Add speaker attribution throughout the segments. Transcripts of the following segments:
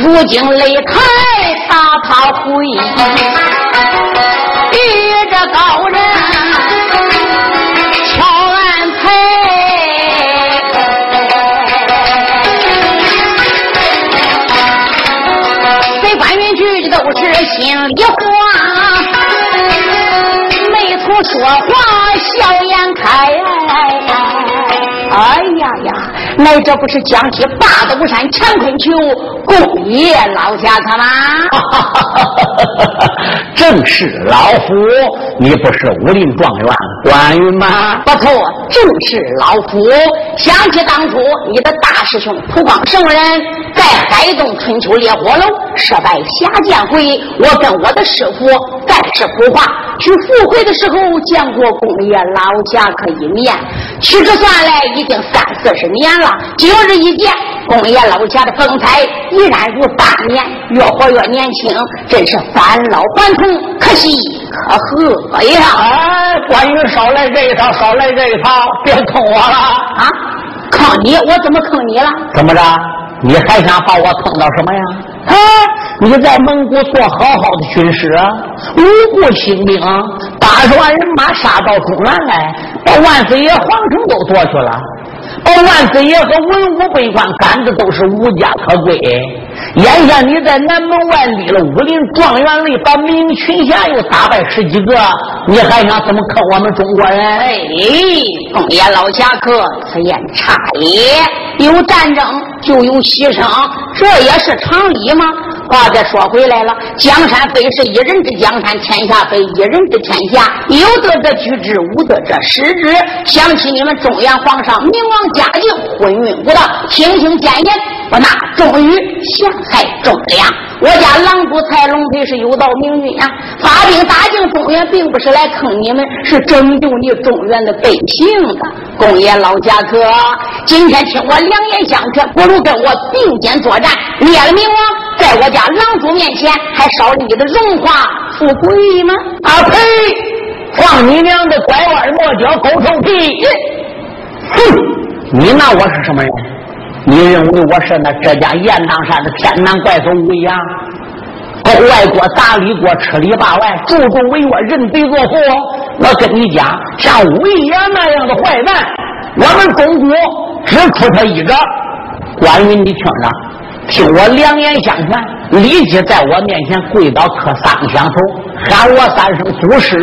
Speaker 1: 如今擂台大炮回，遇着高人巧安排。这搬云局的都是心里话，没处说话，笑颜开。哎呀呀，那这不是将计罢？斗山乾坤球公爷老侠客吗？
Speaker 2: 正是老夫，你不是武林状元关羽吗？
Speaker 1: 不错，正是老夫。想起当初你的大师兄蒲光圣人，在海东春秋烈火楼设拜下剑会，我跟我的师傅盖世普化去赴会的时候见过公爷老家可一面，屈指算来已经三四十年了。今日一见，公爷老家的风采依然如当年，越活越年轻，真是返老还童，可喜可贺呀！
Speaker 2: 哎，关羽少来这一套，少来这一套，别坑我了
Speaker 1: 啊！坑你？我怎么坑你了？
Speaker 2: 怎么着？你还想把我坑到什么呀？啊！你在蒙古做好好的军师啊，五国兴兵，八十万人马杀到中原来，把万岁爷皇城都夺去了。把万岁爷和文武百官赶的都是无家可归，眼下你在南门外立了武林状元擂，把明群侠又打败十几个，你还想怎么坑我们中国人？
Speaker 1: 哎，凤爷老侠客，此言差也。有战争就有牺牲，这也是常理吗？话再说回来了，江山非是一人之江山，天下非一人之天下。有德者居之，无德者失之。想起你们中原皇上明王嘉靖昏庸不道，听听谏言，不纳忠于陷害忠良。我家狼主蔡龙飞是有道明君呀，发兵打进中原，并不是来坑你们，是拯救你中原的百姓的。公爷老家哥，今天听我两言相劝，不如跟我并肩作战，灭了明王。在我家狼主面前，还少了你的荣华富贵吗？
Speaker 2: 啊呸！放你娘的拐弯抹角，狗臭屁！哼！你拿我是什么人？你认为我是那浙江雁荡山的天南怪兽武阳？勾外国打里国，吃里扒外，助纣为虐，人贼作父。我跟你讲，像魏延那样的坏蛋，我们中国只出他一个。关于，你听着。听我两言相劝，立即在我面前跪倒磕三个响头，喊我三声祖师，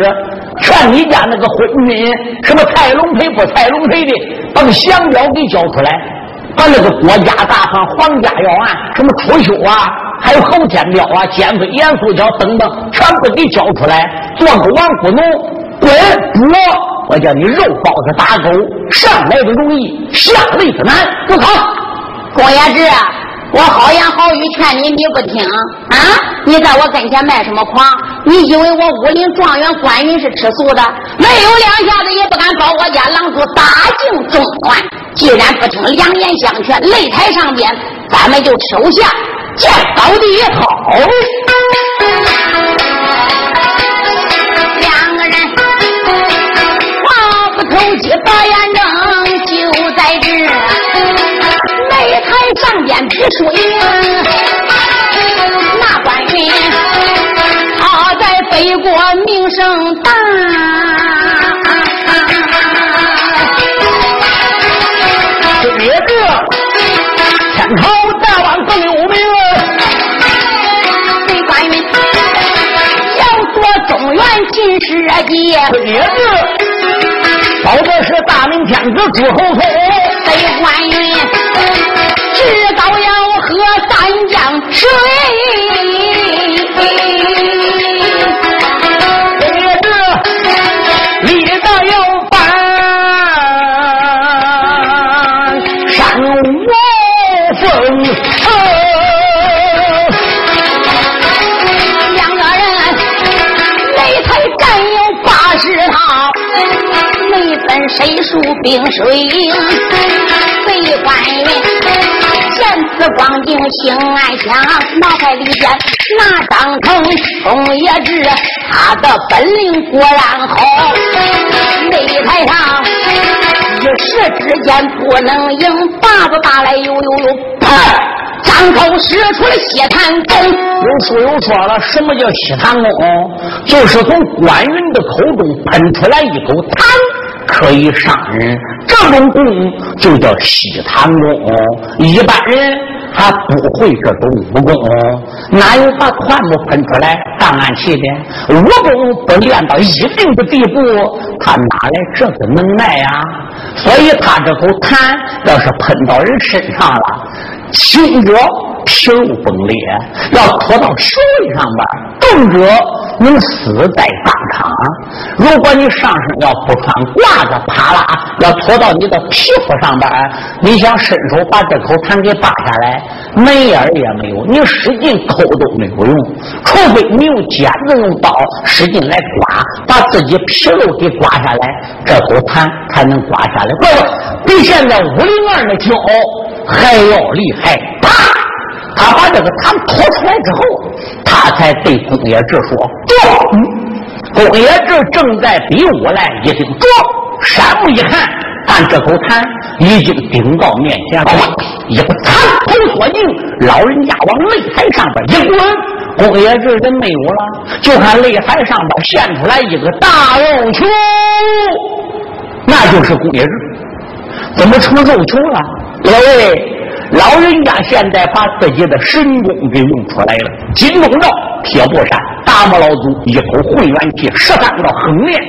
Speaker 2: 劝你家那个昏君，什么蔡龙培不蔡龙培的，把个降表给交出来，把那个国家大汉、皇家要案，什么楚修啊，还有侯天彪啊、奸妃严素娇等等，全部给交出来，做个亡国奴，滚！不我叫你肉包子打狗，上来的容易，下来的难，不好，
Speaker 1: 公爷志。我好言好语劝你，你不听啊！你在我跟前卖什么狂？你以为我武林状元关羽是吃素的？没有两下子也不敢保我家狼主大尽中环。既然不听两言相劝，擂台上边咱们就收下见高低也好水，那关羽他在北国名声大，
Speaker 2: 这个天朝大王更有名。
Speaker 1: 这关羽要做中原进士杰，
Speaker 2: 这个保的是大明天子朱厚熜。
Speaker 1: 水里得立着有本，山无风。两个人擂台战有八十套，每分谁输并谁赢，谁欢。见此光景心暗想，脑海里边那张成风也知他的本领果然好，擂台上一时之间不能赢，把子打来又又又啪。张口使出了西坛功，
Speaker 2: 有书友说了，什么叫西坛功？就是从关云的口中喷出来一口痰，可以伤人。这种功就叫西坛功。一般人还不会这种武功，哪有把痰都喷出来当暗器的？武功不练到一定的地步，他哪来这个能耐呀？所以他这口痰要是喷到人身上了。轻者皮肉崩裂，要拖到手里上边；重者能死在当场。如果你上身要不穿褂子，啪啦要拖到你的皮肤上边，你想伸手把这口痰给扒下来，门眼也没有。你使劲抠都没有用，除非你用剪子用刀使劲来刮，把自己皮肉给刮下来，这口痰才能刮下来。不不，比现在五零二的胶。还要厉害！啪！他把这个痰吐出来之后，他才对公冶志说：“坐。”公冶志正在比武来，一听“坐”，山木一看，看这口痰已经顶到面前了，一个残头缩进，老人家往擂台上边一滚，公冶志人没有了，就看擂台上边现出来一个大肉球，那就是公冶志，怎么成肉球了？各位，老人家现在把自己的神功给用出来了。金钟罩、铁布衫，达摩老祖一口混元气，十三道横练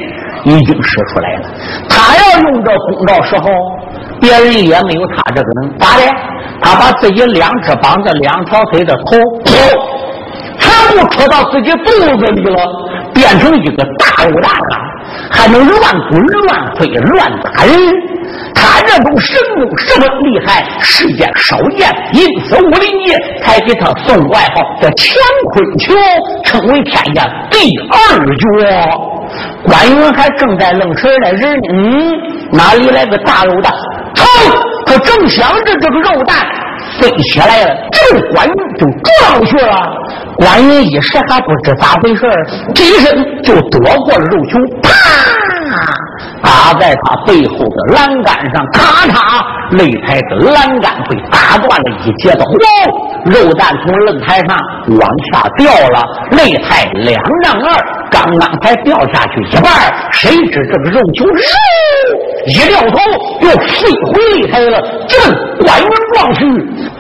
Speaker 2: 已经使出来了。他要用这功罩时候，别人也没有他这个能。咋的？他把自己两只膀子、两条腿的头，全部戳到自己肚子里了，变成一个大肉蛋了，还能乱滚乱飞乱打人。他这种神功十分厉害，世间少见，因此武林界才给他送外号叫乾坤球，称为天下第二绝。关云还正在愣神呢，人嗯，哪里来个大肉蛋？噌，他正想着这个肉蛋飞起来了，这关云就撞去了。关云一时还不知咋回事这一身就躲过了肉球，啪！打在他背后的栏杆上，咔嚓，擂台的栏杆被打断了一截的，哗，肉蛋从擂台上往下掉了，擂台两丈二，刚刚才掉下去一半，谁知这个肉球肉一掉头，又飞回擂台了，正关云撞去。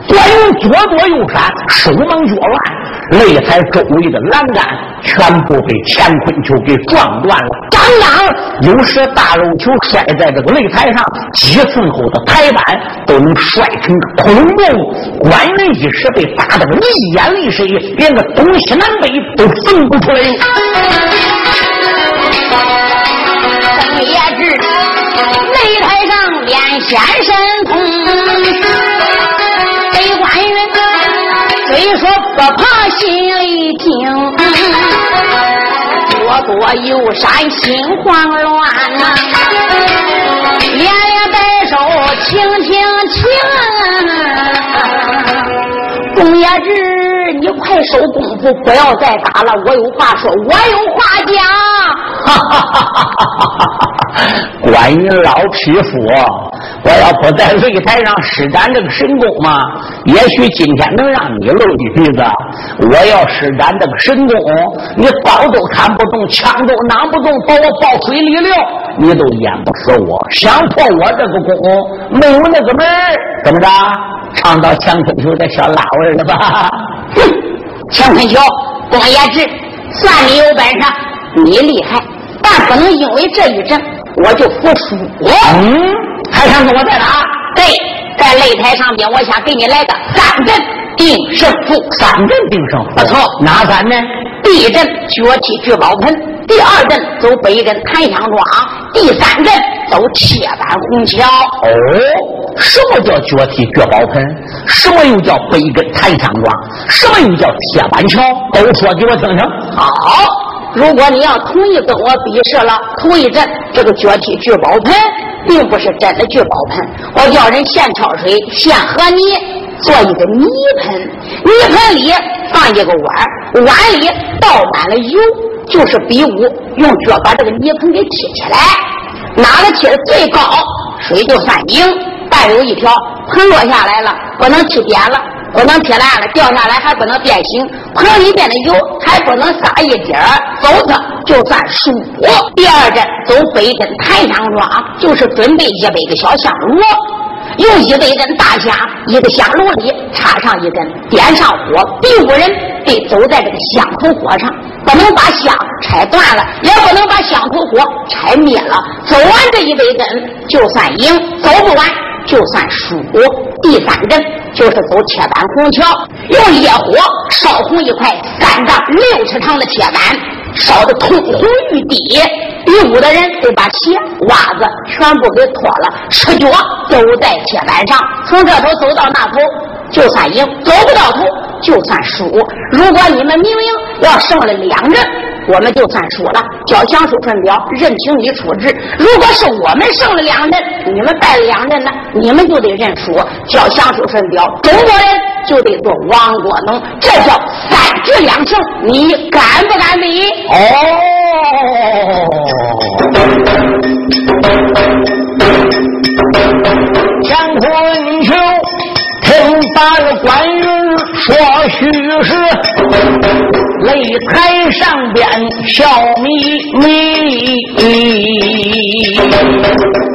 Speaker 2: 关羽左躲右闪，手忙脚乱，擂台周围的栏杆全部被乾坤球给撞断了。当当，有时大肉球摔在这个擂台上，几寸厚的台板都能摔成个窟窿。关羽一时被打得个利眼利水，连个东西南北都分不出来。
Speaker 1: 邓也志擂台上练先神通。北关人虽说不怕心里惊，多多有山心慌乱呐，子，你快收功夫，不要再打了。我有话说，我有话讲。哈哈哈哈哈
Speaker 2: 哈！关于老匹夫。我要不在擂台上施展这个神功嘛，也许今天能让你露一鼻子。我要施展这个神功，你刀都砍不动，枪都拿不动，把我抱水里了，你都淹不死我。想破我这个功，没有那个门怎么着？唱到乾坤球的小辣味了吧？
Speaker 1: 哼哼，乾坤桥，公爷志，算你有本事，你厉害，但不能因为这一阵我就服输。
Speaker 2: 嗯。还想跟我再打？
Speaker 1: 对，在擂台上边，我想给你来个三阵定胜负。
Speaker 2: 三阵定胜负，
Speaker 1: 不错。
Speaker 2: 哪三呢？
Speaker 1: 第一阵脚踢聚宝盆，第二阵走北根檀香庄，第三阵走铁板红桥。
Speaker 2: 哦，什么叫脚踢聚宝盆？什么又叫北根檀香庄？什么又叫铁板桥？都说给我听听。
Speaker 1: 好，如果你要同意跟我比试了，头一阵。这个脚踢聚宝盆，并不是真的聚宝盆。我叫人现挑水，现和泥，做一个泥盆。泥盆里放一个碗，碗里倒满了油，就是比武用脚把这个泥盆给踢起来，哪个踢的最高，水就算赢。但有一条，盆落下来了，不能踢扁了。不能踢烂了，掉下来还不能变形，盆里边的油还不能撒一点儿，否则就算输。第二阵走北镇台上庄，就是准备一百个小香炉，用一百根大香，一个香炉里插上一根，点上火，第五人得走在这个香头火上，不能把香拆断了，也不能把香头火拆灭了。走完这一百根就算赢，走不完就算输。第三阵。就是走铁板红桥，用烈火烧红一块三丈六尺长的铁板，烧的通红欲滴。比武的人得把鞋、袜子全部给脱了，赤脚走在铁板上，从这头走到那头，就算赢；走不到头，就算输。如果你们明明要胜了两人。我们就算输了，交降书顺表，任凭你处置。如果是我们胜了两人，你们败了两人呢，你们就得认输，交降书顺表。中国人就得做亡国奴，这叫三局两胜。你敢不敢比？
Speaker 2: 哦，乾坤球。听罢了关羽说虚实，擂台上边笑眯眯。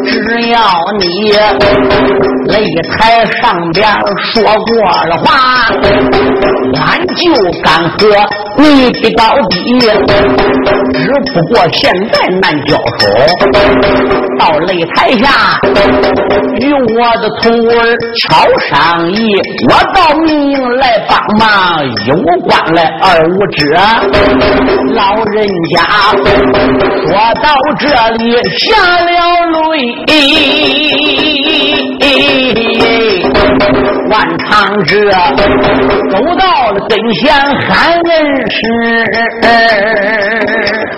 Speaker 2: 只要你擂台上边说过了话，俺就敢和你比高低。只不过现在难交手，到擂台下与我的徒儿敲上。我到民营来帮忙，有关来二无知。老人家说到这里下了泪，万长者走到了跟前喊恩师。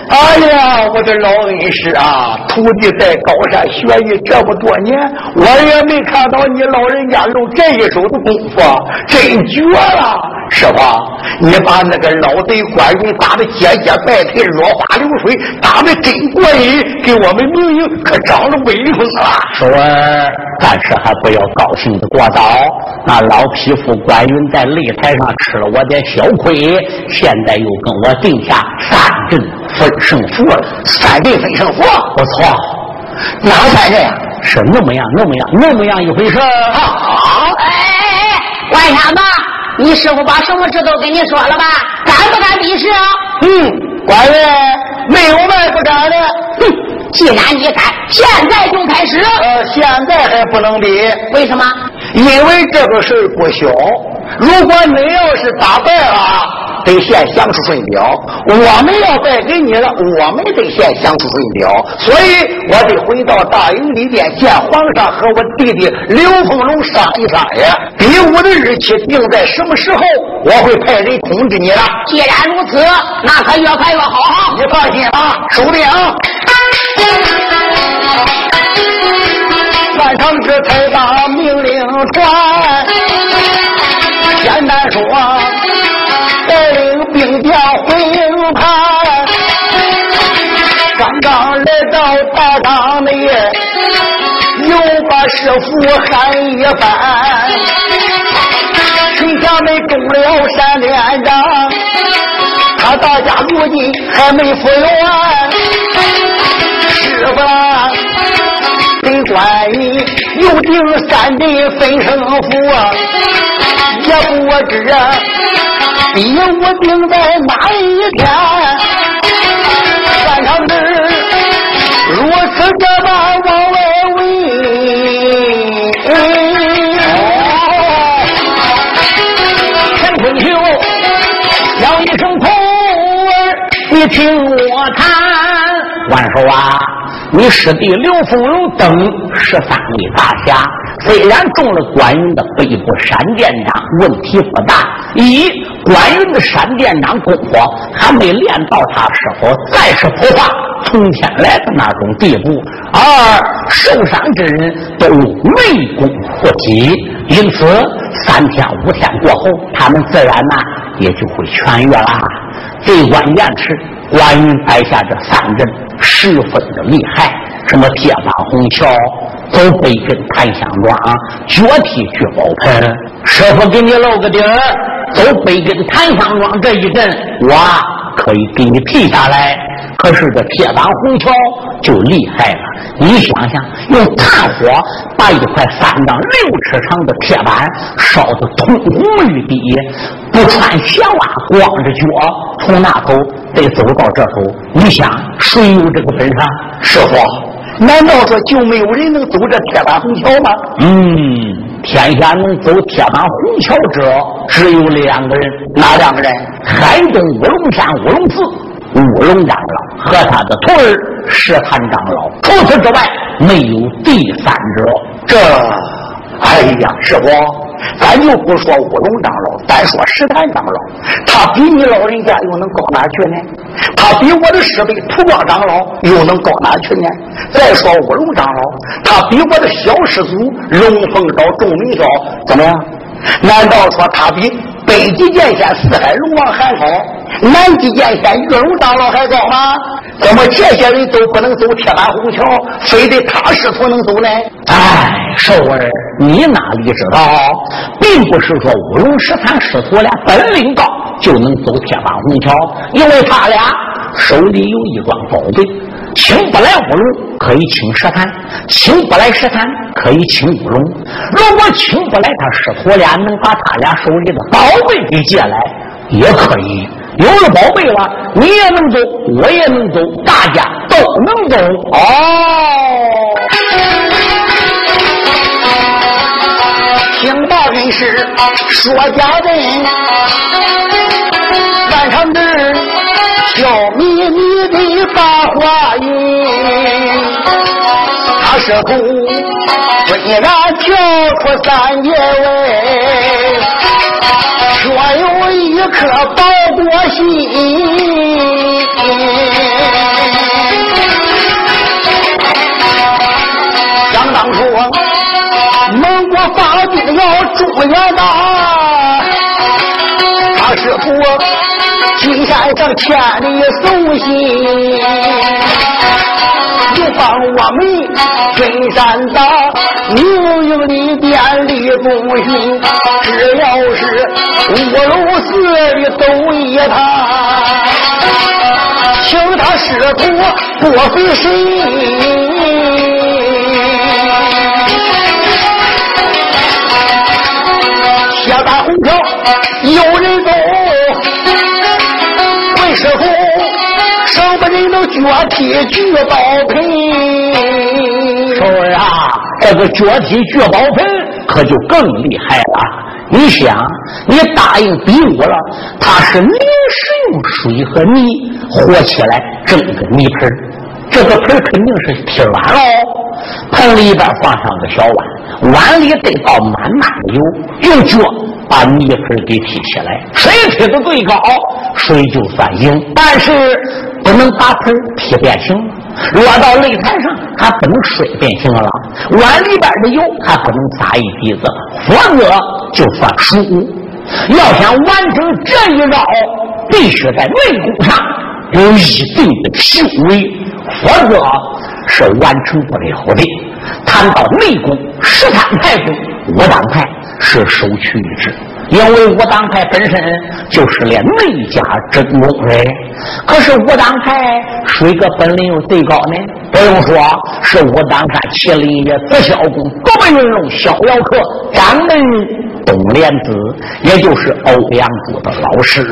Speaker 2: 哎呀，我的老恩师啊，徒弟在高山学艺这么多年，我也没看到你老人家露这一手的功夫，真绝了，师傅！你把那个老贼关羽打的节节败退，落花流水，打的真过瘾，给我们民营可长了威风了。说儿，但是还不要高兴的过早。那老匹夫关云在擂台上吃了我点小亏，现在又跟我定下三阵分。胜负了，三阵分胜负，不错，哪三阵呀？是那么样，那么样，那么样一回事
Speaker 1: 好，哎哎哎，万山子，你师傅把什么事都跟你说了吧？敢不敢比试啊？
Speaker 2: 嗯，官人没有卖不敢的。
Speaker 1: 哼，既然你敢，现在就开始。
Speaker 2: 呃，现在还不能比，
Speaker 1: 为什么？
Speaker 2: 因为这个事不小。如果你要是打败了。得先降出顺表，我们要败给你了，我们得先降出顺表，所以我得回到大营里边见皇上和我弟弟刘凤龙商议商议，比武的日期定在什么时候，我会派人通知你了。
Speaker 1: 既然如此，那可越快越好。
Speaker 2: 你放心啊，收定。万长志才把命令传，简单说。带领兵将回营盘，刚刚来到大帐内，又把师傅喊一番。丞相们中了山连长，他大家如今还没复原。师傅，对关羽又定三阵分胜负，也不知。比我定在哪一天？三长志如此这般往外问，陈春秋叫一声徒儿，你听我谈，万寿啊！你师弟刘凤龙等十三位大侠，虽然中了关羽的背部闪电掌，问题不大。一关羽的闪电掌功夫还没练到他师傅，再是不怕，冲天来的那种地步，二受伤之人都内功附体，因此三天五天过后，他们自然呢也就会痊愈啦。最关键是，关羽摆下这三阵十分的厉害，什么铁板红桥、走北根檀香庄、脚踢聚宝盆，师傅给你露个底儿，走北根檀香庄这一阵，我可以给你劈下来。可是这铁板红桥就厉害了，你想想，用炭火把一块三丈六尺长的铁板烧得通红欲滴，不穿鞋袜，光着脚从那头得走到这头，你想谁有这个本事？
Speaker 3: 师傅，难道说就没有人能走这铁板红桥吗？
Speaker 2: 嗯，天下能走铁板红桥者只有两个人，
Speaker 3: 哪两个人？
Speaker 2: 海东五龙山五龙寺。乌龙长老和他的徒儿石坛长老，除此之外没有第三者。
Speaker 3: 这，哎呀，师傅，咱就不说乌龙长老，单说石坛长老，他比你老人家又能高哪去呢？他比我的师辈土光长老又能高哪去呢？再说乌龙长老，他比我的小师祖龙凤昭、钟明昭怎么样？难道说他比北极剑仙四海龙王还高？南极剑仙玉龙长老还高吗？怎么这些人都不能走铁板红桥，非得他师徒能走呢？
Speaker 2: 哎，寿儿，你哪里知道，并不是说五龙十三师徒俩本领高就能走铁板红桥，因为他俩手里有一桩宝贝，请不来乌龙可以请石潭，请不来石潭可以请乌龙。如果请不来他师徒俩，能把他俩手里的宝贝给借来，也可以。有了宝贝了，你也能走，我也能走，大家都能走。
Speaker 3: 哦，听大人是说家人，满场人笑眯眯话音，他是后虽然叫出三界外，却有一颗报国心。想当初，蒙古发兵要诛元大，他是后。山上千里送信，又帮我们分山打，明营里边立功勋，只要是五楼寺的都依他，请他师徒不费神。铁板红桥有人走，为师傅生不人都脚踢聚宝盆。
Speaker 2: 寿儿啊，这个脚踢聚宝盆可就更厉害了。你想，你答应比武了，他是临时用水和泥和起来蒸个泥盆这个盆肯定是铁碗喽。盆里边放上个小碗，碗里得倒满满的油，用脚把泥盆给踢起来，谁踢的最高，谁就算赢。但是不能把盆踢变形。落到擂台上，还不能摔变形了。碗里边的油还不能撒一鼻子，否则就算输。要想完成这一招，必须在内功上有一定的修为，否则是完成不了的。谈到内功，十三派中，武当派是首屈一指。因为武当派本身就是练内家真功的，可是武当派谁个本领又最高呢？不用说，是武当山麒麟爷紫霄宫门云龙逍遥客掌门董莲子，也就是欧阳珠的老师。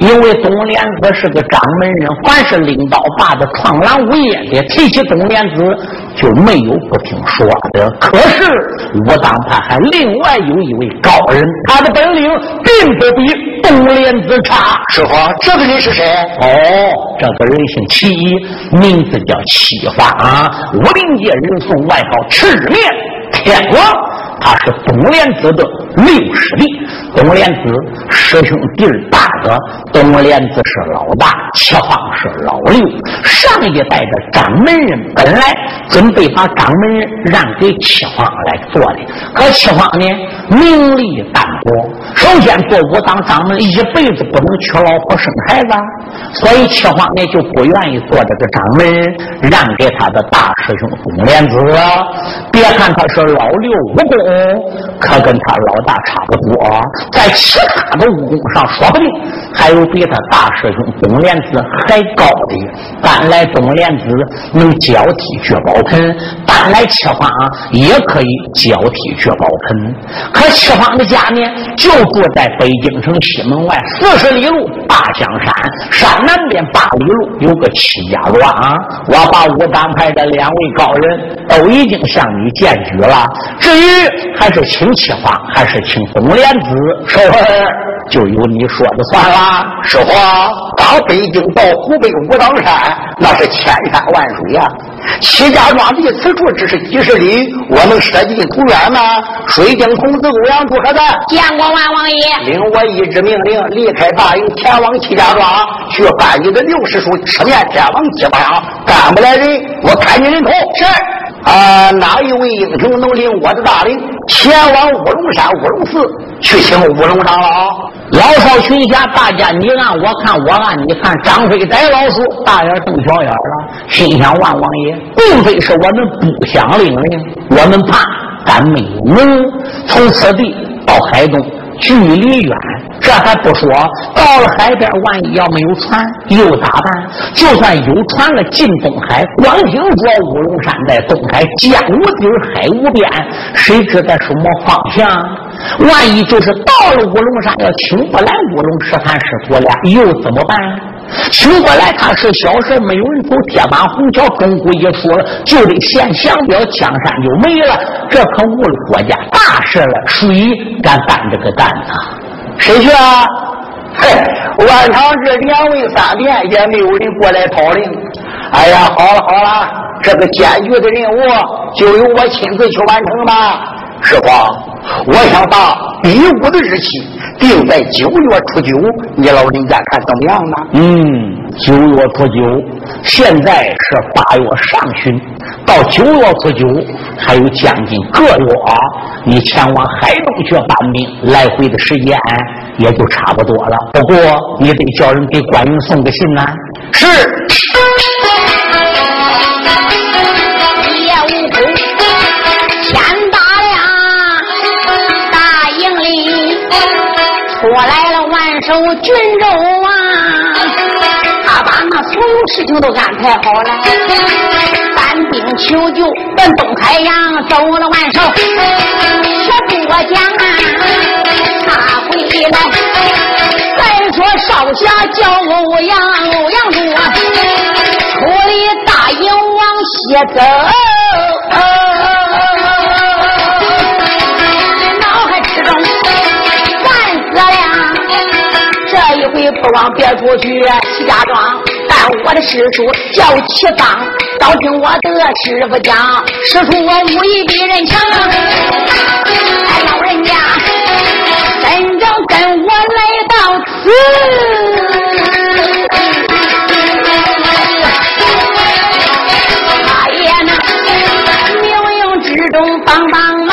Speaker 2: 因为董莲子是个掌门人，凡是领导把的创狼无业的，提起董莲子就没有不听说的。可是武当派还另外有一位高人，他的本领并不比董莲子差。
Speaker 3: 师傅，这个人是谁？
Speaker 2: 哦，这个人姓齐，名字叫齐发，武林界人送外号赤面天王。他是东莲子的六师弟。东莲子师兄弟大哥，东莲子是老大，七方是老六。上一代的掌门人本来准备把掌门人让给七方来做的，可七方呢名利淡薄。首先做武当掌门，一辈子不能娶老婆生孩子，所以七方呢就不愿意做这个掌门人，让给他的大师兄东莲子。别看他是老六武功，哦可跟他老大差不多，在其他的武功上说不定还有比他大师兄东莲子还高的。搬来东莲子能交替聚宝盆，搬来七方也可以交替聚宝盆。可七方的家呢，就住在北京城西门外四十里路大江山山南边八里路有个戚家庄。我把武当派的两位高人都已经向你荐举了，至于还是请七方，还是请东莲子，收儿就由你说的算了。
Speaker 3: 师傅，打北京到湖北武当山，那是千山万水呀。戚家庄离此处只是几十里，我能舍近图远吗？水晶童子欧阳柱，何在？
Speaker 1: 见过万王爷。
Speaker 3: 领我一纸命令，离开大营，前往戚家庄，去办你的六师叔吃面天王鸡巴。干不来人，我砍你人头。
Speaker 1: 是。
Speaker 3: 啊，哪一位英雄能领我的大令前往乌龙山乌龙寺去请乌龙长老？
Speaker 2: 老少群侠，大家你按我看，我按你看。张飞逮老鼠大眼瞪小眼了，心想：万王爷，并非是我们不想领令，我们怕，但没有能从此地到海东。距离远，这还不说。到了海边，万一要没有船，又咋办？就算有船了，进东海，光听说乌龙山在东海，江无底，海无边，谁知在什么方向？万一就是到了乌龙山，要请不来乌龙师坛师傅了，又怎么办？请过来，他是小事，没有人走铁板红桥。中古一说了，就得现降表，江山就没了。这可误了国家大事了。谁敢担这个担子？
Speaker 3: 谁去啊？嘿，万场这两位三遍也没有人过来讨令。哎呀，好了好了，这个艰巨的任务就由我亲自去完成吧。师傅，我想把比武的日期定在九月初九，你老人家看怎么样呢？
Speaker 2: 嗯，九月初九，现在是八月上旬，到九月初九还有将近个月啊，你前往海东去搬兵，来回的时间也就差不多了。不过你得叫人给关羽送个信呐。
Speaker 3: 是。
Speaker 1: 我来了，万寿郡州啊！他把那所有事情都安排好了，搬兵求救，奔东海洋走了万寿。却不讲啊，他回来。再说少侠叫欧阳，欧阳柱啊，出离大营往西走。不往别处去，齐家庄。但我的师叔叫齐方，倒听我的师傅讲，师叔我武艺比人强。哎，老人家，真正跟我来到此，他也能冥冥之中帮帮忙，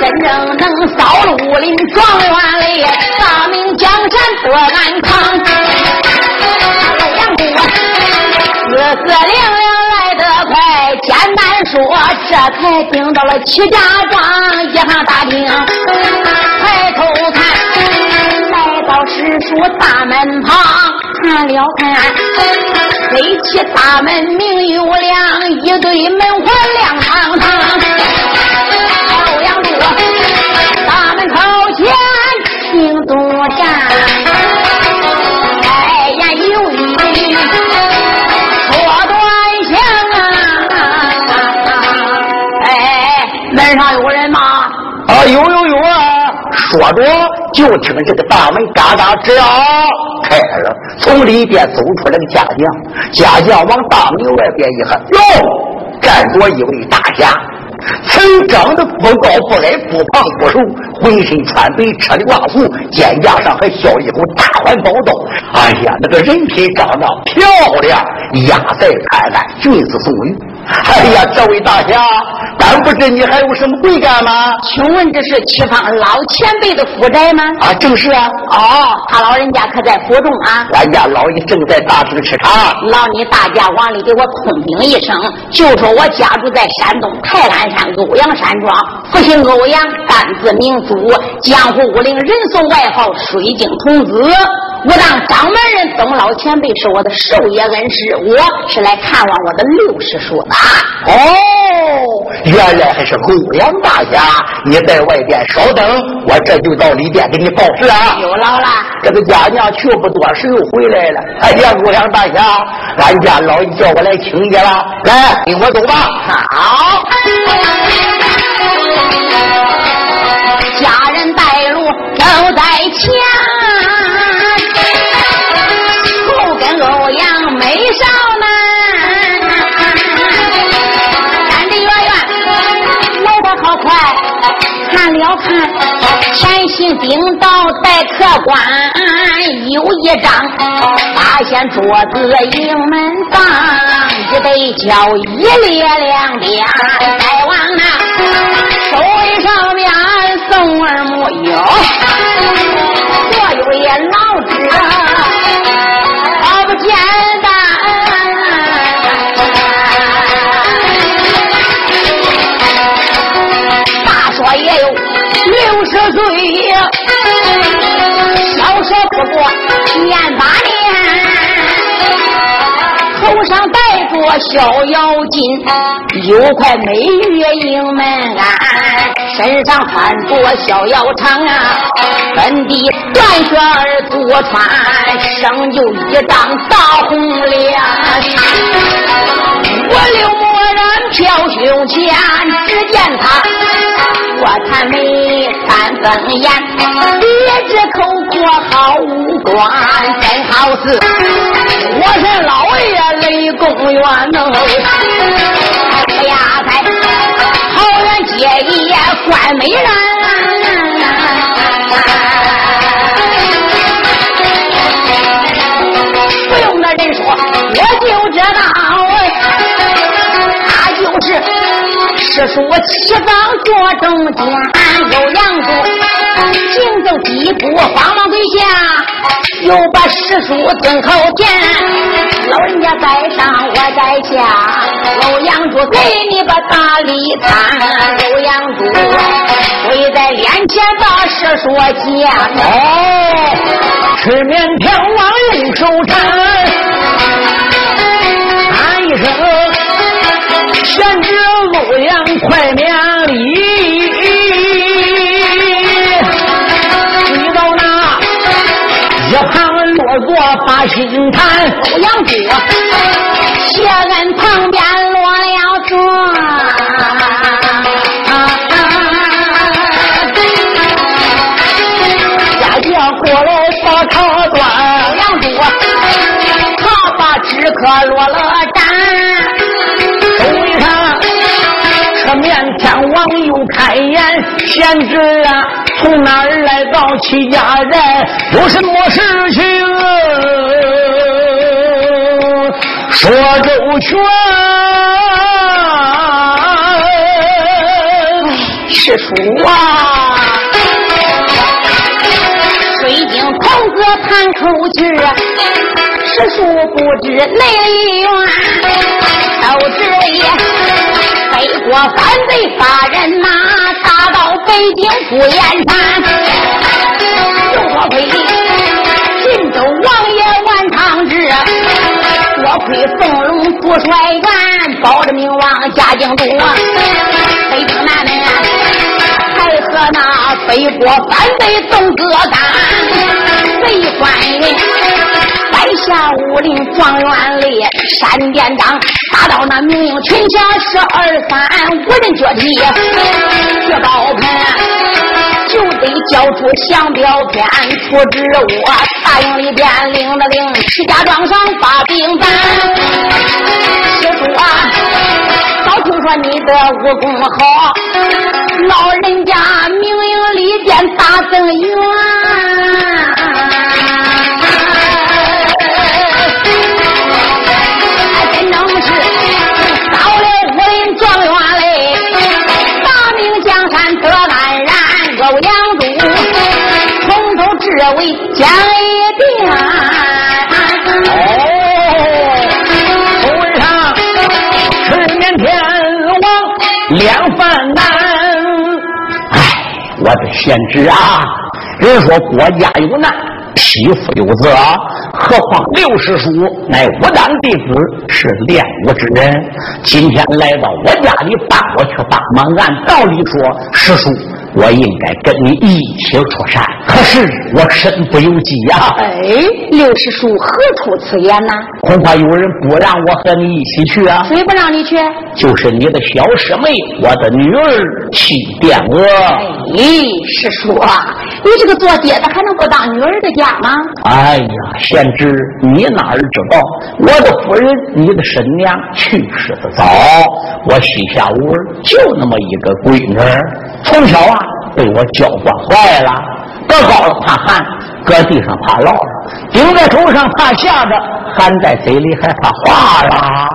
Speaker 1: 真正能扫了武林状元嘞。说，这才顶到了齐家庄一行大厅，抬头看，来到师叔大门旁，看了看，黑漆大门明又亮，一对门环亮堂堂，
Speaker 3: 着，就听这个大门嘎嘎吱呀开了，从里边走出来个家将。家将往大门外边一看，哟，站着一位大侠，曾长得不高不矮，不胖不瘦，浑身穿白，车里挂服，肩胛上还削一口大环宝刀。哎呀，那个人品长得漂亮，压在潘安，君子送玉。哎呀，这位大侠，咱不知你还有什么贵干吗？
Speaker 1: 请问这是七方老前辈的府宅吗？
Speaker 3: 啊，正是啊。
Speaker 1: 哦，他老人家可在府中啊？
Speaker 3: 俺家老爷正在大厅吃茶。
Speaker 1: 老你大驾往里给我通禀一声，就说我家住在山东泰安山欧阳山庄，父亲欧阳，单字明珠，江湖武林人送外号水晶童子。我当掌门人董老前辈是我的授业恩师，我是来看望我的六师叔的。
Speaker 3: 哦，原来还是欧阳大侠，你在外边稍等，我这就到里边给你报事啊。
Speaker 1: 有劳了，
Speaker 3: 这个家娘去不多时又回来了。哎呀，欧阳大侠，俺家老爷叫我来请你了，来，跟我走吧。
Speaker 1: 好，要看，前行顶到待客官有一张，发现桌子迎门放，一杯酒一列两边，再往那手位上面送儿木有，我有一老者，逍遥巾，有块美玉迎门安，身上穿着逍遥长啊，本地断靴儿多穿，生就一张大红脸，我留墨人飘胸前，只见他。我谈眉三分眼，一直口过好五官，真好似我是老爷雷公园哦。哎呀，在桃园结义关美人，不用那人说，我，就是。师叔七方坐中间，有杨柱行走几步，慌忙跪下，又把师叔蹲后前。老人家在上，我在下，欧阳柱给你个大礼餐。欧阳柱跪在脸前，把师叔见。
Speaker 2: 哎，吃面条往人手缠，喊一声。贤侄欧阳快免礼，你到那一旁落座把心谈。
Speaker 1: 欧阳哥，谢恩旁边落了座，
Speaker 2: 家将过来把茶端。
Speaker 1: 欧阳哥，他把纸客落了
Speaker 2: 又开眼，贤侄啊，从哪儿来到齐家人？有什么事情说周全？
Speaker 1: 师叔啊，水晶童子叹口气，师叔不知泪源，都知也。北国反贼杀人呐，打到北京不言山。多亏晋州王爷万长志，多亏凤龙主帅元保着明王家境多。北京南门还和那北国反贼动个干，贼官人。在下武林状元里，山殿长打到那明英群下十二三，无人脚踢，这高盆就得交出降表篇，出知我大营里边领了领，齐家庄上发兵单，师叔啊，早听说你的武功好，老人家明营里边大增援，
Speaker 2: 我的贤侄啊！人说国家有难，匹夫有责，何况刘师叔乃武当弟子，是练武之人，今天来到我家里帮我去帮忙。按道理说，师叔。我应该跟你一起出山，可是我身不由己呀。
Speaker 1: 哎，刘师叔何出此言呢？
Speaker 2: 恐怕有人不让我和你一起去啊。
Speaker 1: 谁不让你去？
Speaker 2: 就是你的小师妹，我的女儿戚殿娥。
Speaker 1: 哎，师叔啊，你这个做爹的还能不当女儿的家吗？
Speaker 2: 哎呀，贤侄，你哪儿知道？我的夫人，你的婶娘去世的早，我膝下无儿，就那么一个闺女，从小啊。被我娇惯坏了，搁高了怕寒，搁地上怕涝，顶在头上怕下着，含在嘴里还怕化了。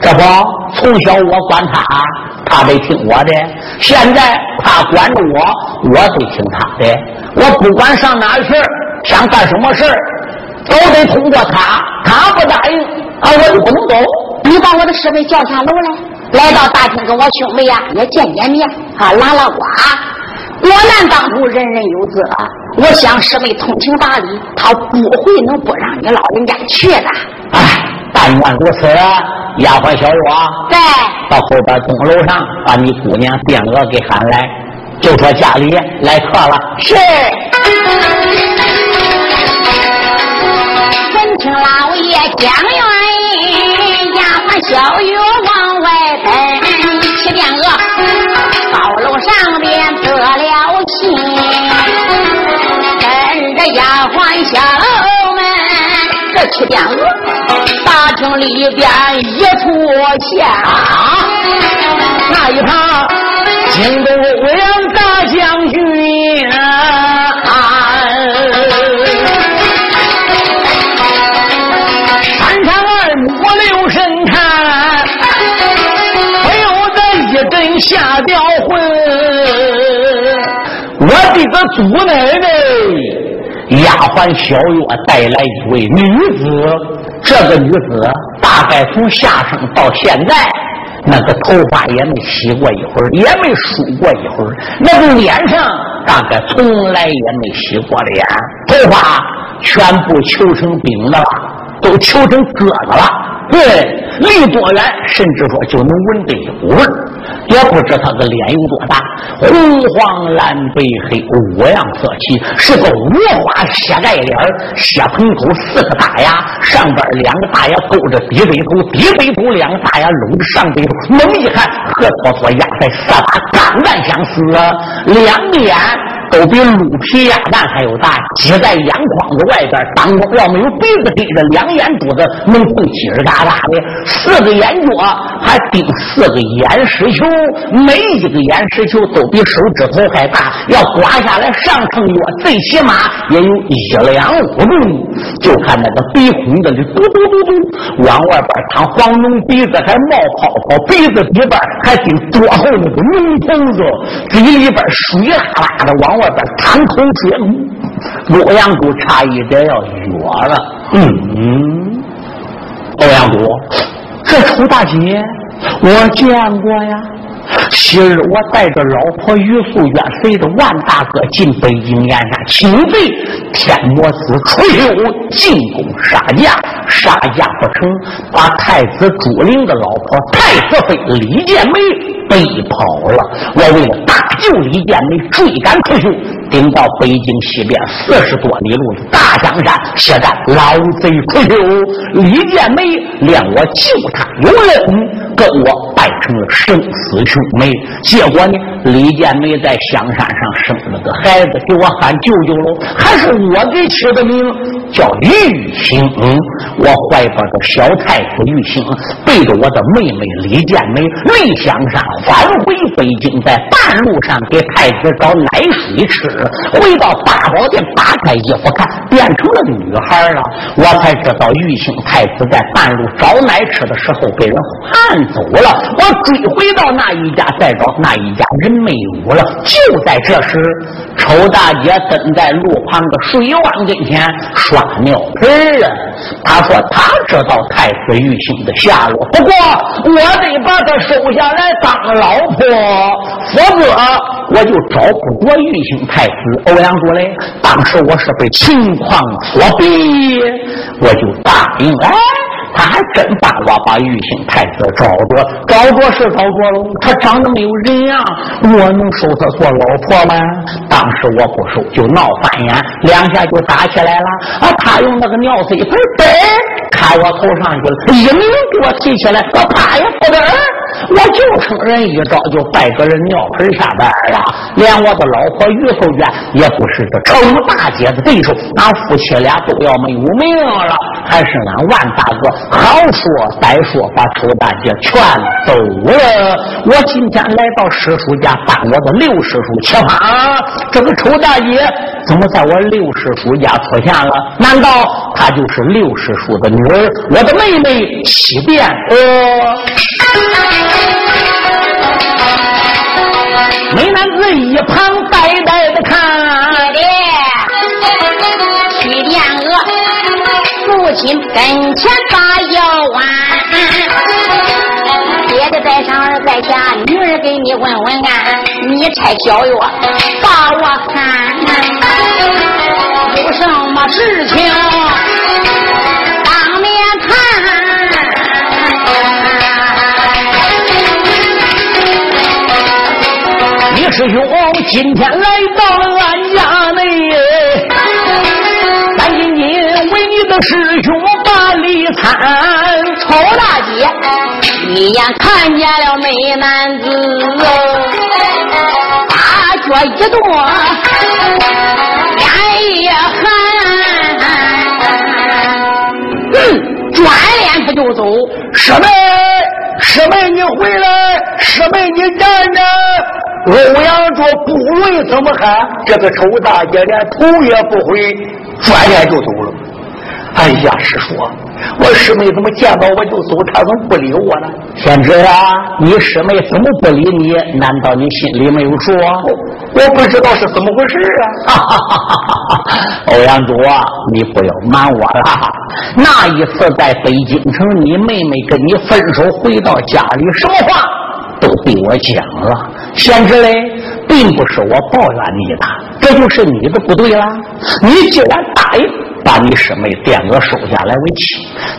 Speaker 2: 这不，从小我管他，他得听我的；现在他管着我，我得听他的。我不管上哪去，想干什么事都得通过他。他不答应，啊，我就不能走。
Speaker 1: 你把我的师妹叫下楼来，来到大厅跟我兄妹呀也见见面，啊，拉拉呱。我难当头人人有责，我想师妹通情达理，她不会能不让你老人家去的。
Speaker 2: 哎，但愿如此。丫鬟小月，
Speaker 1: 对
Speaker 2: 到后边东楼上把你姑娘卞娥给喊来，就说家里来客了。
Speaker 1: 是。闻听老爷讲言，丫鬟小月这七点鹅大厅里边一出现，
Speaker 2: 那一旁京东欧阳大将军，山上二目留神看，不由得一阵吓掉魂，我的个祖奶奶！丫鬟小月带来一位女子，这个女子大概从下生到现在，那个头发也没洗过一会儿，也没梳过一会儿，那个脸上大概从来也没洗过脸，头发全部揪成冰的了，都揪成疙瘩了。对，离多远，甚至说就能闻得一股味儿，也不知他的脸有多大，红黄蓝白黑五样色气，是个五花血盖脸血盆口四个大牙，上边两个大牙勾着低背头，低背头两个大牙搂着上背头，猛一看，和妥妥压在四把钢蛋相似，两眼。都比鹿皮鸭蛋还有大，挤在眼眶子外边，当中要没有鼻子顶着，两眼珠子能蹦叽儿嘎嘎的，四个眼角还顶四个眼石球，每一个眼石球都比手指头还大，要刮下来上称约最起码也有一两五度。就看那个鼻孔子里嘟嘟嘟嘟往外边淌黄脓，鼻子还冒泡泡，鼻子里边还顶多厚那个脓头子，嘴里边水啦啦的往外。外边淌口水，欧阳谷差一点要哕了。嗯，欧阳谷，这楚大姐我见过呀。昔日我带着老婆于素远随着万大哥进北京燕山，请罪天魔子出修进宫杀驾，杀驾不成，把太子朱灵的老婆太子妃李建梅背跑了。我为了大救李建梅，追赶出去，顶到北京西边四十多里路的大江山，血战老贼出修。李建梅连我救他有人，跟我拜成了生死兄妹。结果呢，李建梅在香山上生了个孩子，给我喊舅舅喽，还是我给起的名，叫玉兴。我怀抱着小太子玉兴，背着我的妹妹李建梅，离香山返回北京，在半路上给太子找奶水吃。回到八宝殿，打开衣服看，变成了个女孩了。我才知道玉兴太子在半路找奶吃的时候被人喊走了。我追回到那一家，再找那一家人没有了。就在这时，丑大姐蹲在路旁的水汪跟前刷尿盆儿啊。他说他知道太子玉兴的下落，不过我得把他收下来当老婆，否则我就找不过玉兴太子欧阳祖雷。当时我是被情况所逼，我就答应了。他还真帮我把玉兴太子找着，找着是找着了。他长得没有人样，我能收他做老婆吗？当时我不收，就闹翻眼，两下就打起来了。啊，他用那个尿水盆儿，看我头上去了，一拧给我提起来，我啪也不得。我就趁人一招，就败个人尿盆下边了。连我的老婆于凤娟也不是这丑大姐的对手，俺夫妻俩都要没有命了。还是俺万大哥好说歹说，把丑大姐劝走了。我今天来到师叔家帮我的六师叔吃饭，这个丑大姐怎么在我六师叔家出现了？难道她就是六师叔的女儿，我的妹妹七变？呃。美男子一旁呆呆的看，
Speaker 1: 屈殿娥父亲跟前给你问问安，你拆小药把我看，有什么事情当面谈。李？
Speaker 2: 师兄今天来到了俺家内，咱今天为你的师兄把礼参。
Speaker 1: 丑大姐一眼看见了美男子，大脚一跺，脸一寒，转脸他就走。
Speaker 3: 师妹，师妹你回来，师妹你站着。欧阳卓不问怎么喊，这个丑大姐连头也不回，转脸就走了。哎呀，师叔，我师妹怎么见到我就走？她怎么不理我呢？
Speaker 2: 贤侄啊，你师妹怎么不理你？难道你心里没有数？
Speaker 3: 我不知道是怎么回事
Speaker 2: 啊！欧阳卓，你不要瞒我了。那一次在北京城，你妹妹跟你分手回到家里，什么话都被我讲了。贤侄嘞，并不是我抱怨你的，这就是你的不对了。你既然答应把你师妹殿娥收下来为妻，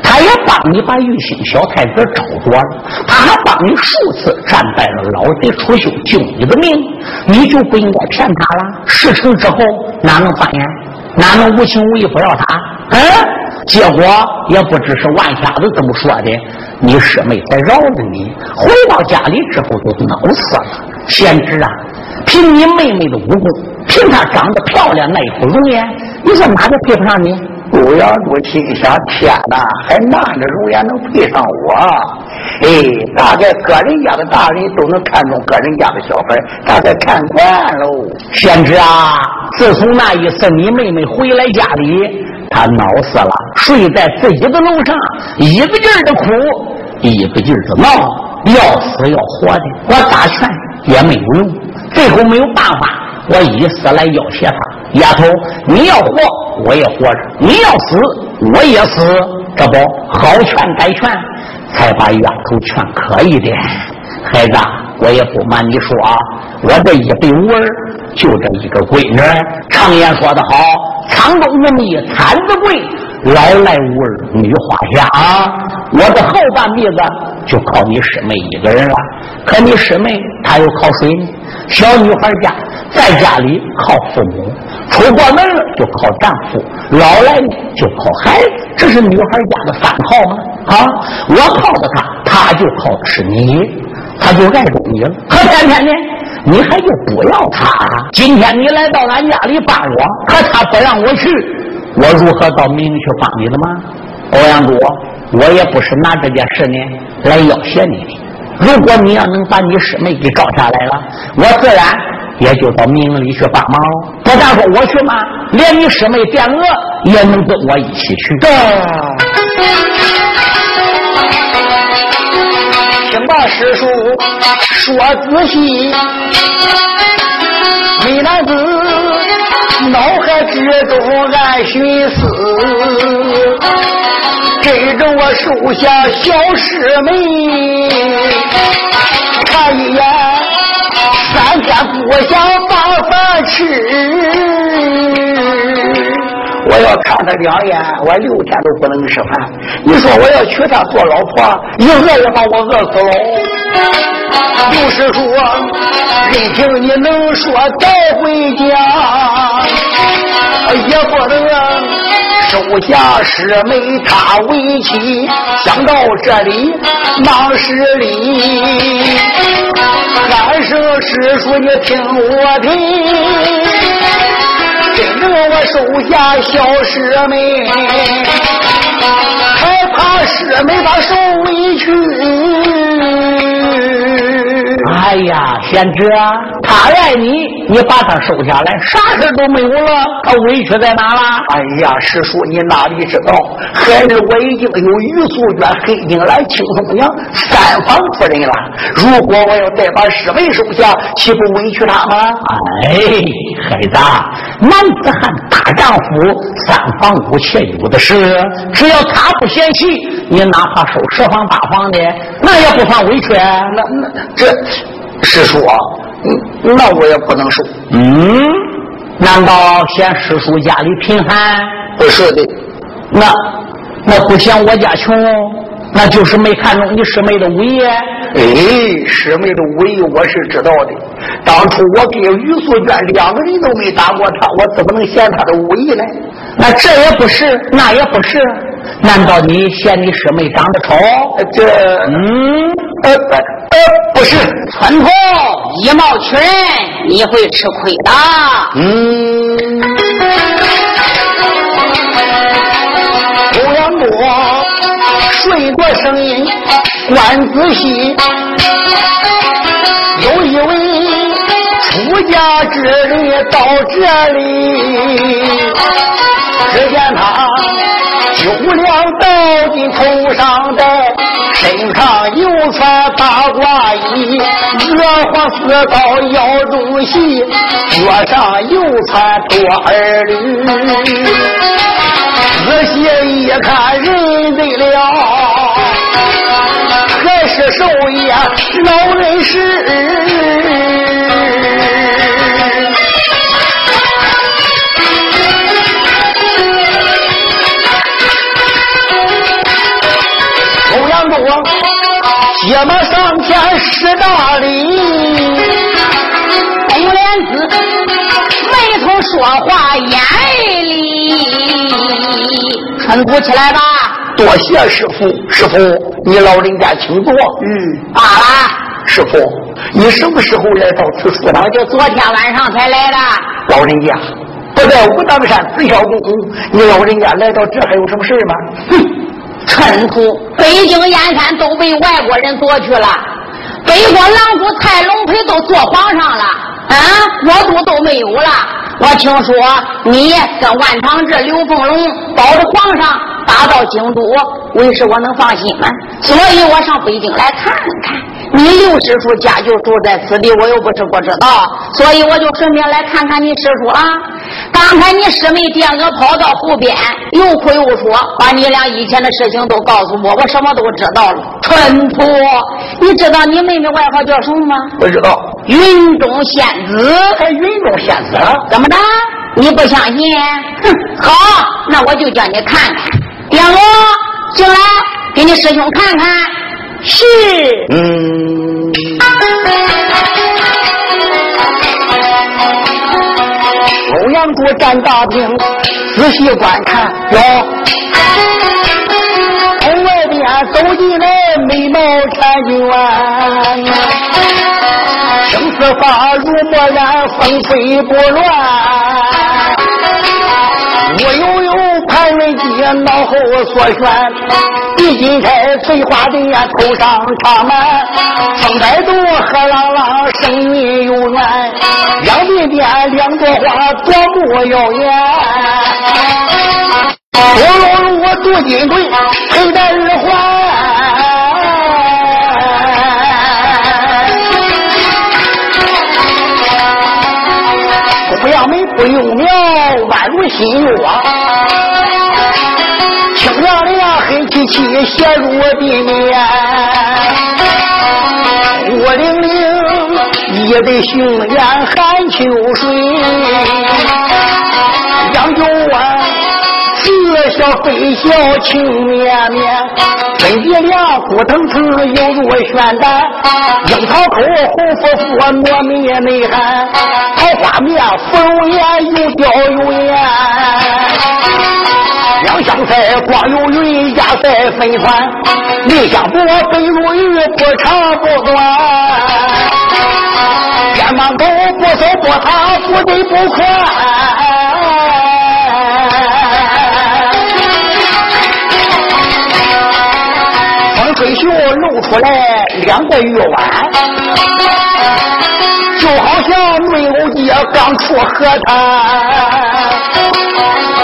Speaker 2: 他也帮你把玉兴小太子找着了，他还帮你数次战败了老贼楚秀救你的命，你就不应该骗他了。事成之后哪能翻眼？哪能无情无义不要他？嗯，结果也不知是万瞎子这么说的，你师妹才饶了你。回到家里之后就恼死了。贤侄啊，凭你妹妹的武功，凭她长得漂亮那副容颜，你说哪个配不上你？
Speaker 3: 欧阳都心想：天哪，还哪个容颜能配上我？哎，大概个人家的大人都能看中个人家的小孩，大概看惯喽。
Speaker 2: 贤侄啊，自从那一次你妹妹回来家里，她恼死了，睡在自己的楼上，一个劲儿的哭，一个劲儿的闹。要死要活的，我咋劝也没有用，最后没有办法，我以死来要挟他。丫头，你要活，我也活着；你要死，我也死。这不好劝歹劝，才把丫头劝可以的。孩子，我也不瞒你说啊，我这一辈无儿，就这一个闺女。常言说得好，苍中无蜜，产子贵。老来无儿女花下啊！我的后半辈子就靠你师妹一个人了。可你师妹她又靠谁呢？小女孩家在家里靠父母，出过门了就靠丈夫，老来就靠孩子。这是女孩家的三靠吗？啊！我靠的她，她就靠的是你，她就爱着你了。可偏偏呢，你还就不要她。今天你来到俺家里帮我，可她不让我去。我如何到明去帮你的吗？欧阳都，我也不是拿这件事呢来要挟你的。如果你要能把你师妹给招下来了，我自然也就到明里去帮忙了。不但说我去嘛，连你师妹卞娥也能跟我一起去。
Speaker 3: 听罢师叔说仔细，美男子脑海之中暗寻思，跟着我收下小师妹，看一眼不想把饭吃。我要看他两眼，我六天都不能吃饭。你说我要娶她做老婆，一饿也把我饿死了。就是说，任凭你能说带回家，也不能啊收下师妹她为妻。想到这里，忙失礼，俺是师叔，你听我听。跟着我收下小师妹，害怕师妹把受委屈。
Speaker 2: 哎呀，贤侄，他爱你，你把他收下来，啥事都没有了。他委屈在哪了？
Speaker 3: 哎呀，师叔，你哪里知道？孩儿我已经有于素娟、黑金兰、青松娘三房夫人了。如果我要再把师妹收下，岂不委屈他吗？
Speaker 2: 哎，孩子，男子汉大丈夫，三房五妾有的是。只要他不嫌弃，你哪怕收十房八房的，那也不算委屈。
Speaker 3: 那那这。师叔，啊，那我也不能收。
Speaker 2: 嗯，难道嫌师叔家里贫寒？
Speaker 3: 不是的，
Speaker 2: 那那不嫌我家穷，那就是没看中你师妹的武艺。
Speaker 3: 哎，师妹的武艺我是知道的。当初我跟于素娟两个人都没打过她，我怎么能嫌她的武艺呢？
Speaker 2: 那这也不是，那也不是。难道你嫌你师妹长得丑？
Speaker 3: 这，
Speaker 2: 嗯，
Speaker 3: 呃不是，
Speaker 1: 村头以貌取人，你会吃亏的。
Speaker 3: 嗯，欧阳多顺过声音，观仔细，有一位出家之人到这里，只见他。九两倒金头上戴，身上又穿八卦衣，鹅黄四刀腰中系，桌上又穿多儿女。仔细一看，认得了，还是寿爷老人是。接马上前十大礼，
Speaker 1: 红莲子眉头说话眼里，春哭起来吧。
Speaker 3: 多谢师傅，师傅你老人家请坐。
Speaker 1: 嗯，罢了。
Speaker 3: 师傅，你什么时候来到此处的？
Speaker 1: 我就昨天晚上才来的。
Speaker 3: 老人家不在武当山紫霄宫，你老人家来到这还有什么事吗？
Speaker 1: 哼。尘土，北京燕山都被外国人夺去了，北国狼主蔡龙培都做皇上了，啊，国都都没有了。我听说你跟万长志、刘凤龙保着皇上打到京都，为师我能放心吗？所以我上北京来看看。你六师叔家就住在此地，我又不是不知道，所以我就顺便来看看你师叔啊。刚才你师妹爹我跑到湖边，又哭又说，把你俩以前的事情都告诉我，我什么都知道了。春土，你知道你妹妹外号叫什么吗？
Speaker 3: 不知道。
Speaker 1: 云中仙子，
Speaker 3: 还云中仙子？
Speaker 1: 怎么的？你不相信？哼，好，那我就叫你看看。爹我进来，给你师兄看看。是。
Speaker 3: 嗯。欧阳柱站大厅，仔细观看，哟，从外边走进来美貌婵娟，青丝发如墨染，风吹不乱，我悠脑后所悬，地金钗翠花的呀头上插满，风摆动荷浪浪声音悠远，两鬓边两朵花多么耀眼。多罗罗我镀金坠，佩戴耳环。不要美不用苗，宛如新月。清亮亮，黑漆漆，写入地面。孤零零，一对杏眼含秋水。杨九湾，似笑非笑情绵绵。分鼻梁，骨腾腾，犹如玄丹。樱桃口，红夫妇，糯米内涵。桃花面，芙蓉颜，又娇又艳。两相赛，光有云，压在飞船。梨香薄，白如玉，不长不短。肩膀高，不瘦不塌，不低不宽。风吹袖露出来两个玉碗，就好像内欧姐刚出河滩。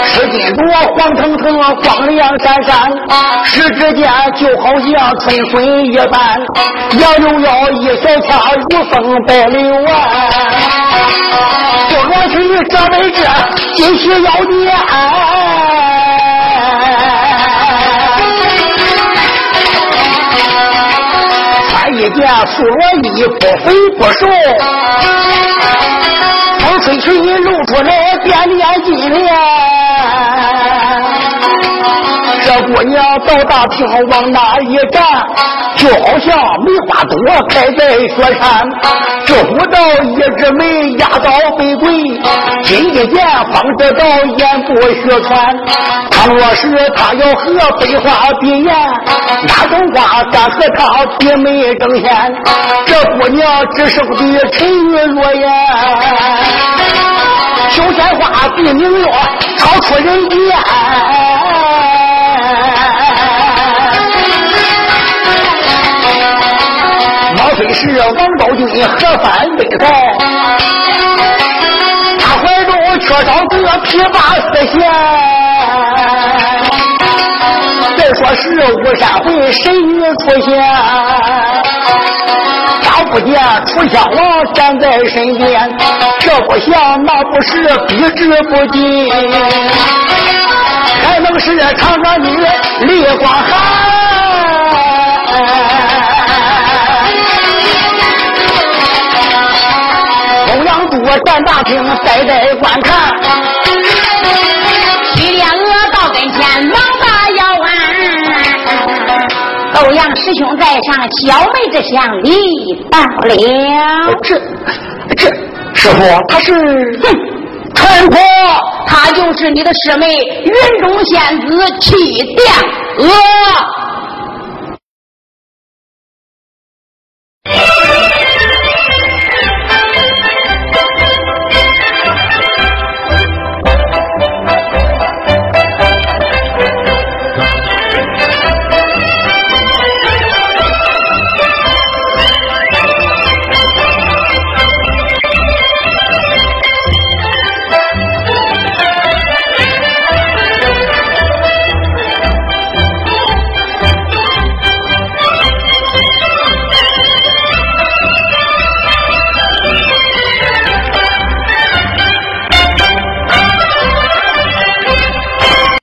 Speaker 3: 赤金镯，黄澄澄，光亮闪闪，十指间就好像春笋一般，杨柳腰，一小掐如风百里弯。不罗裙这为这金须腰间，穿一件素罗衣，不肥不瘦，风吹裙露出来点点金莲。这姑娘到大厅往那一站，就好像梅花朵开在雪山。这不到一枝梅压倒玫瑰，今一见方知道言不虚传。倘若是他要和飞花比艳，那种花敢和他比美争先？这姑娘只生的沉鱼落雁，秋鲜花比明月超出人间。是王昭君何番威才？他怀中缺少个琵琶丝弦。再说是巫山会神女出现，他不见楚襄王站在身边，这不像那不是避之不尽，还能是嫦娥女李光寒。我站大厅，呆呆观看。
Speaker 1: 徐莲娥到跟前，忙把腰弯。欧阳师兄在上，小妹子向礼到了。
Speaker 3: 这这师傅，他是。
Speaker 1: 哼，陈婆，她就是。你的师妹云中仙子气殿娥。